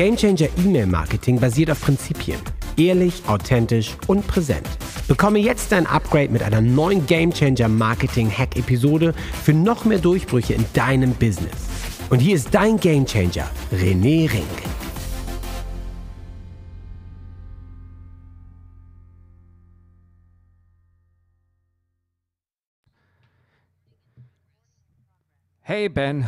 Gamechanger E-Mail Marketing basiert auf Prinzipien. Ehrlich, authentisch und präsent. Bekomme jetzt dein Upgrade mit einer neuen Gamechanger Marketing Hack Episode für noch mehr Durchbrüche in deinem Business. Und hier ist dein Gamechanger, René Rink. Hey Ben,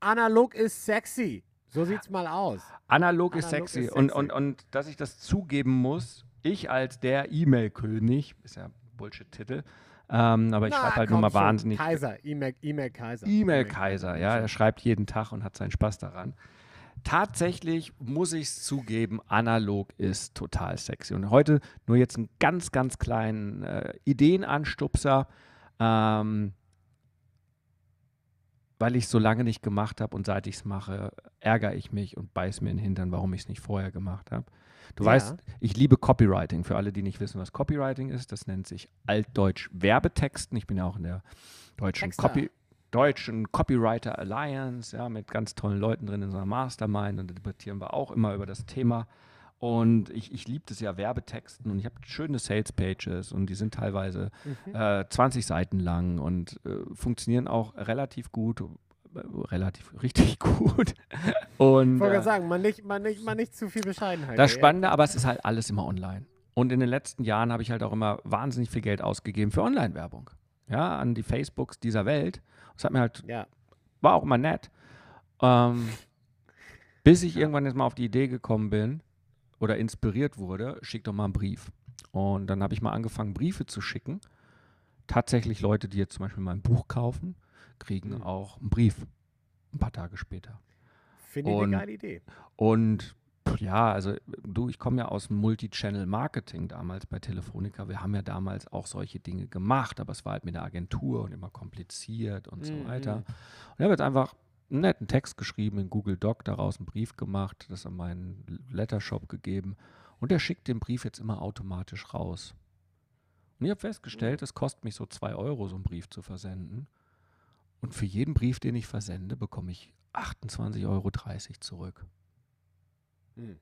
Analog ist sexy. So sieht's mal aus. analog, ist, Analog sexy. ist Und, sexy. und, und dass ich das zugeben muss, ich als der E-Mail-König, ist ja Bullshit-Titel, ähm, aber ich schreibe halt nur mal schon. wahnsinnig. Kaiser, E-Mail E-Mail Kaiser. E-Mail-Kaiser, ja, er schreibt jeden Tag und hat seinen Spaß daran. Tatsächlich muss ich es zugeben, analog ist total sexy. Und heute nur jetzt einen ganz, ganz kleinen äh, Ideenanstupser, ähm, weil ich es so lange nicht gemacht habe und seit ich es mache, ärgere ich mich und beiß mir in den Hintern, warum ich es nicht vorher gemacht habe. Du Ja. weißt, ich liebe Copywriting. Für alle, die nicht wissen, was Copywriting ist, das nennt sich altdeutsch Werbetexten. Ich bin ja auch in der deutschen. Copy, deutschen Copywriter Alliance, ja, mit ganz tollen Leuten drin in so einer Mastermind und da debattieren wir auch immer über das Thema. Und ich, ich liebe das ja, Werbetexten und ich habe schöne Sales-Pages und die sind teilweise Mhm. äh, 20 Seiten lang und äh, funktionieren auch relativ gut, äh, relativ richtig gut. Und Ich wollte äh, sagen, man nicht, man, nicht, man nicht zu viel Bescheidenheit. das. Spannende, aber es ist halt alles immer online. Und in den letzten Jahren habe ich halt auch immer wahnsinnig viel Geld ausgegeben für Online-Werbung. Ja, an die Facebooks dieser Welt. Das hat mir halt, Ja. war auch immer nett. Ähm, bis ich irgendwann jetzt mal auf die Idee gekommen bin oder inspiriert wurde, schick doch mal einen Brief. Und dann habe ich mal angefangen, Briefe zu schicken. Tatsächlich Leute, die jetzt zum Beispiel mein Buch kaufen, kriegen Mhm. auch einen Brief ein paar Tage später. Finde ich eine geile Idee. Und ja, also du, ich komme ja aus dem Multi-Channel-Marketing damals bei Telefonica. Wir haben ja damals auch solche Dinge gemacht, aber es war halt mit der Agentur und immer kompliziert und so Mhm. weiter. Und ich habe jetzt einfach einen netten Text geschrieben in Google Doc, daraus einen Brief gemacht, das an meinen Lettershop gegeben und der schickt den Brief jetzt immer automatisch raus. Und ich habe festgestellt, es kostet mich so zwei Euro, so einen Brief zu versenden. Und für jeden Brief, den ich versende, bekomme ich 28,30 Euro zurück. Hm.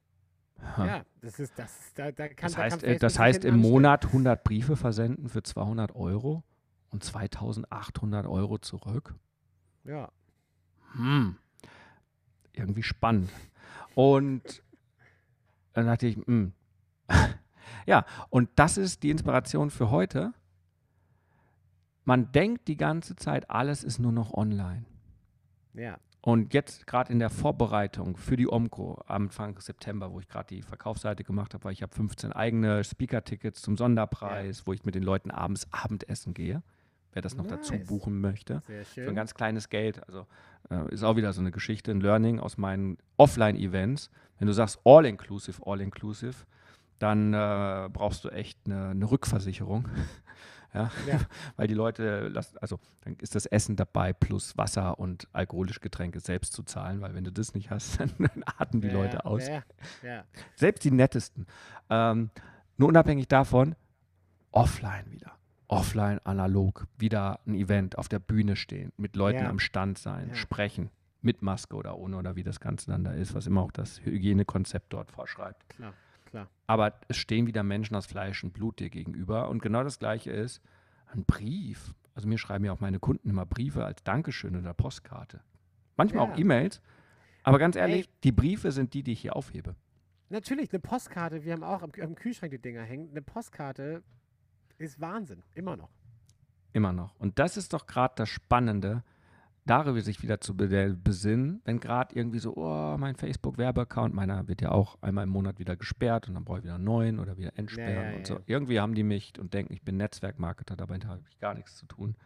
Ja, das ist, das ist, da, da kann Das da heißt, kann äh, das heißt im anstellen. Monat 100 Briefe versenden für 200 Euro und 2800 Euro zurück. Ja. Hm. Irgendwie spannend. Und dann dachte ich, hm. ja, und das ist die Inspiration für heute. Man denkt die ganze Zeit, alles ist nur noch online. Ja. Und jetzt gerade in der Vorbereitung für die Omco Anfang September, wo ich gerade die Verkaufsseite gemacht habe, weil ich habe 15 eigene Speaker-Tickets zum Sonderpreis, wo ich mit den Leuten abends Abendessen gehe, wer das noch dazu Nice. buchen möchte. Für ein ganz kleines Geld. Also äh, ist auch wieder so eine Geschichte, ein Learning aus meinen Offline-Events. Wenn du sagst All-Inclusive, All-Inclusive, dann äh, brauchst du echt eine, eine Rückversicherung. ja? Ja. Weil die Leute, lassen, also dann ist das Essen dabei plus Wasser und alkoholische Getränke selbst zu zahlen, weil wenn du das nicht hast, dann, dann atmen die ja, Leute aus. Ja. Selbst die nettesten. Ähm, nur unabhängig davon, offline wieder. Offline, analog, wieder ein Event auf der Bühne stehen, mit Leuten Ja. am Stand sein, Ja. sprechen, mit Maske oder ohne oder wie das Ganze dann da ist, was immer auch das Hygienekonzept dort vorschreibt. Klar, klar. Aber es stehen wieder Menschen aus Fleisch und Blut dir gegenüber. Und genau das Gleiche ist ein Brief. Also mir schreiben ja auch meine Kunden immer Briefe als Dankeschön oder Postkarte. Manchmal auch Ja. E-Mails. Aber ganz ehrlich, Ey. die Briefe sind die, die ich hier aufhebe. Natürlich, eine Postkarte, wir haben auch am, am Kühlschrank die Dinger hängen. Eine Postkarte ist Wahnsinn, immer noch. Immer noch. Und das ist doch gerade das Spannende, darüber sich wieder zu be- besinnen, wenn gerade irgendwie so, oh, mein Facebook-Werbeaccount, meiner wird ja auch einmal im Monat wieder gesperrt und dann brauche ich wieder einen neuen oder wieder entsperren ja, und ja. so. Irgendwie haben die mich und denken, ich bin Netzwerkmarketer, dabei habe ich gar nichts zu tun.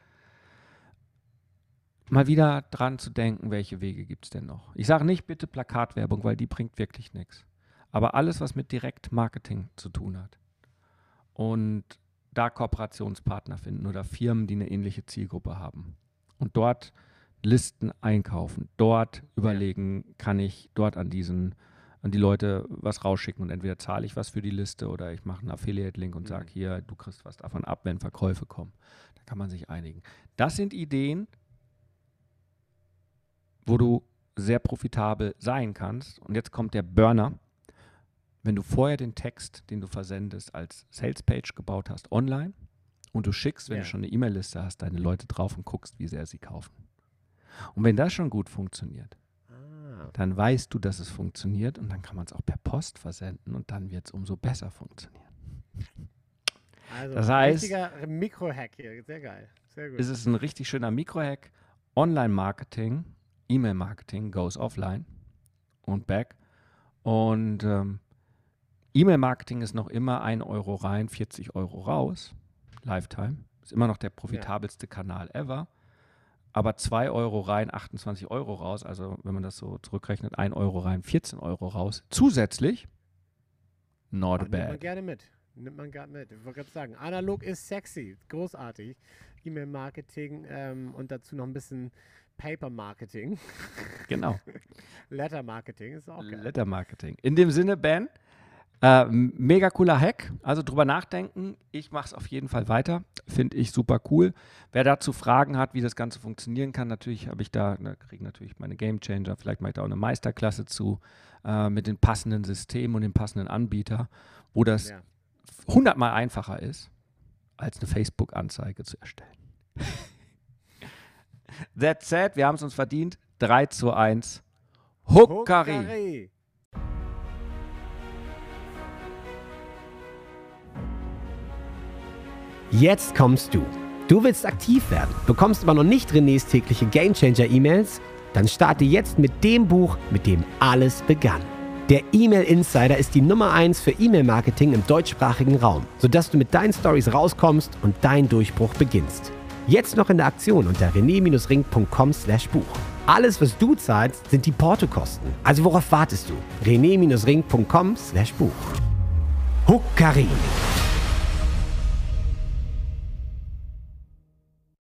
Mal wieder dran zu denken, welche Wege gibt es denn noch? Ich sage nicht bitte Plakatwerbung, weil die bringt wirklich nichts. Aber alles, was mit Direktmarketing zu tun hat. Und da Kooperationspartner finden oder Firmen, die eine ähnliche Zielgruppe haben. Und dort Listen einkaufen, dort überlegen, kann ich dort an diesen, an die Leute was rausschicken und entweder zahle ich was für die Liste oder ich mache einen Affiliate-Link und Mhm. sage hier, du kriegst was davon ab, wenn Verkäufe kommen. Da kann man sich einigen. Das sind Ideen, wo du sehr profitabel sein kannst. Und jetzt kommt der Burner. Wenn du vorher den Text, den du versendest, als Salespage gebaut hast, online und du schickst, wenn Ja. du schon eine E-Mail-Liste hast, deine Leute drauf und guckst, wie sehr sie kaufen. Und wenn das schon gut funktioniert, Ah. dann weißt du, dass es funktioniert und dann kann man es auch per Post versenden und dann wird es umso besser funktionieren. Also, Das heißt- richtiger Mikro-Hack hier. Sehr geil. Sehr gut. Es ist ein richtig schöner Mikrohack. Online-Marketing, E-Mail-Marketing goes offline und back. Und ähm, E-Mail-Marketing ist noch immer 1 Euro rein, 40 Euro raus. Lifetime. Ist immer noch der profitabelste Kanal ever. Aber 2 Euro rein, 28 Euro raus. Also wenn man das so zurückrechnet, 1 Euro rein, 14 Euro raus. Zusätzlich, not Ach, nimmt man bad. gerne mit. Nimmt man gerne mit. Ich wollte gerade sagen, analog ist sexy. Großartig. E-Mail-Marketing ähm, und dazu noch ein bisschen Paper-Marketing. Genau. Letter-Marketing ist auch geil. Letter Marketing. In dem Sinne, Ben, äh, mega cooler Hack. Also drüber nachdenken. Ich mache es auf jeden Fall weiter. Finde ich super cool. Wer dazu Fragen hat, wie das Ganze funktionieren kann, natürlich habe ich da, da kriege natürlich meine Game Changer. Vielleicht mache ich da auch eine Meisterklasse zu äh, mit den passenden Systemen und den passenden Anbieter, wo das Ja. hundertmal einfacher ist, als eine Facebook-Anzeige zu erstellen. That said, wir haben es uns verdient. 3 zu 1. Huckari. Jetzt kommst du. Du willst aktiv werden, bekommst aber noch nicht Renés tägliche Gamechanger-E-Mails? Dann starte jetzt mit dem Buch, mit dem alles begann. Der E-Mail Insider ist die Nummer 1 für E-Mail-Marketing im deutschsprachigen Raum, sodass du mit deinen Stories rauskommst und dein Durchbruch beginnst. Jetzt noch in der Aktion unter rené-ring.com slash Buch. Alles, was du zahlst, sind die Portokosten. Also worauf wartest du? rené-ring.com slash Buch. Huckari.